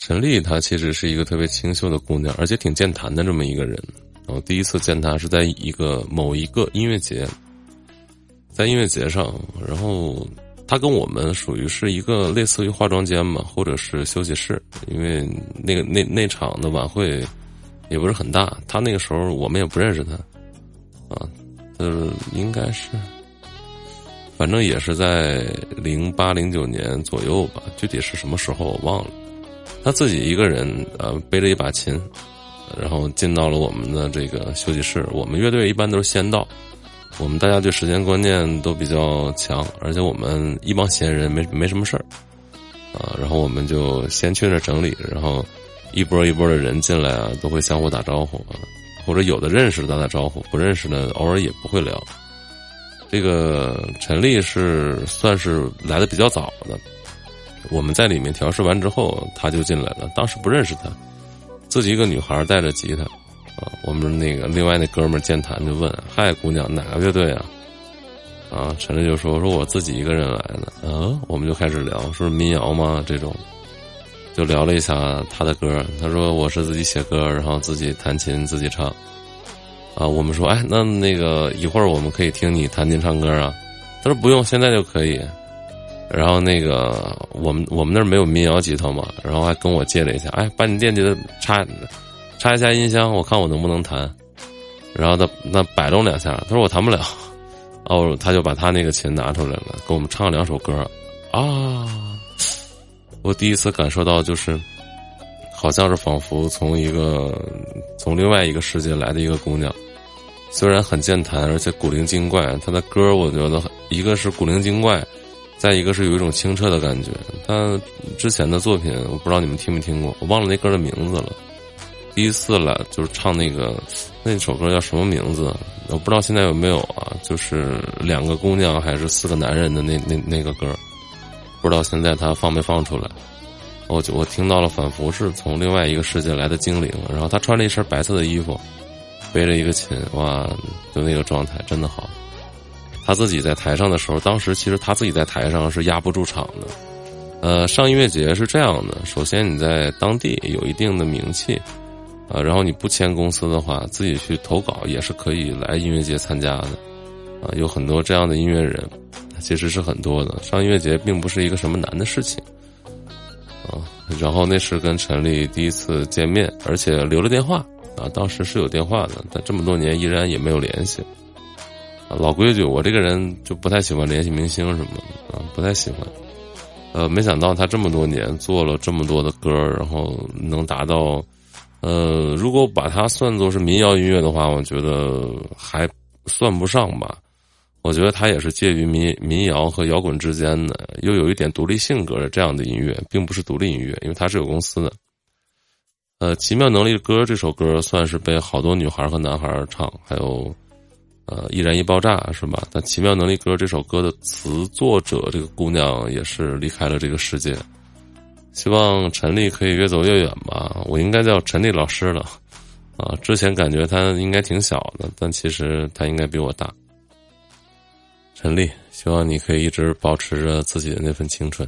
陈丽她其实是一个特别清秀的姑娘，而且挺健谈的这么一个人。然后第一次见她是在一个某一个音乐节，在音乐节上，然后她跟我们属于是一个类似于化妆间嘛，或者是休息室，因为那个那那场的晚会也不是很大，她那个时候我们也不认识她，啊，呃，应该是，反正也是在零八零九年左右吧，具体是什么时候我忘了。他自己一个人，呃，背着一把琴，然后进到了我们的这个休息室。我们乐队一般都是先到，我们大家对时间观念都比较强，而且我们一帮闲人没没什么事儿，啊，然后我们就先去那整理，然后一波一波的人进来啊，都会相互打招呼，或者有的认识打打招呼，不认识的偶尔也不会聊。这个陈丽是算是来的比较早的。我们在里面调试完之后，他就进来了。当时不认识他，自己一个女孩带着吉他，啊，我们那个另外那哥们儿健谈就问：“嗨，姑娘，哪个乐队啊？”啊，陈丽就说：“说我自己一个人来的。”嗯，我们就开始聊，说民谣吗？这种，就聊了一下他的歌。他说我是自己写歌，然后自己弹琴自己唱。啊，我们说：“哎，那那个一会儿我们可以听你弹琴唱歌啊？”他说：“不用，现在就可以。”然后那个我们我们那儿没有民谣吉他嘛，然后还跟我借了一下，哎，把你电吉他插插一下音箱，我看我能不能弹。然后他那摆弄两下，他说我弹不了，哦，他就把他那个琴拿出来了，给我们唱了两首歌。啊，我第一次感受到就是，好像是仿佛从一个从另外一个世界来的一个姑娘，虽然很健谈，而且古灵精怪，她的歌我觉得一个是古灵精怪。再一个是有一种清澈的感觉，他之前的作品我不知道你们听没听过，我忘了那歌的名字了。第一次来就是唱那个那首歌叫什么名字？我不知道现在有没有啊？就是两个姑娘还是四个男人的那那那个歌，不知道现在他放没放出来。我就我听到了，仿佛是从另外一个世界来的精灵。然后他穿了一身白色的衣服，背着一个琴，哇，就那个状态真的好。他自己在台上的时候，当时其实他自己在台上是压不住场的。呃，上音乐节是这样的：首先你在当地有一定的名气，啊，然后你不签公司的话，自己去投稿也是可以来音乐节参加的。啊，有很多这样的音乐人，其实是很多的。上音乐节并不是一个什么难的事情。啊，然后那是跟陈丽第一次见面，而且留了电话。啊，当时是有电话的，但这么多年依然也没有联系。老规矩，我这个人就不太喜欢联系明星什么的啊，不太喜欢。呃，没想到他这么多年做了这么多的歌，然后能达到，呃，如果把它算作是民谣音乐的话，我觉得还算不上吧。我觉得他也是介于民民谣和摇滚之间的，又有一点独立性格的这样的音乐，并不是独立音乐，因为他是有公司的。呃，奇妙能力歌这首歌算是被好多女孩和男孩唱，还有。呃，易燃易爆炸是吧？但《奇妙能力歌》这首歌的词作者这个姑娘也是离开了这个世界。希望陈丽可以越走越远吧。我应该叫陈丽老师了。啊，之前感觉她应该挺小的，但其实她应该比我大。陈丽，希望你可以一直保持着自己的那份青春。